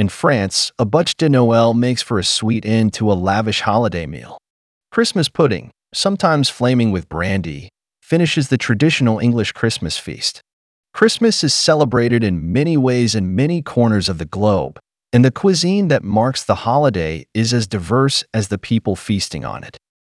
In France, a bûche de Noël makes for a sweet end to a lavish holiday meal. Christmas pudding, sometimes flaming with brandy, finishes the traditional English Christmas feast. Christmas is celebrated in many ways in many corners of the globe, and the cuisine that marks the holiday is as diverse as the people feasting on it.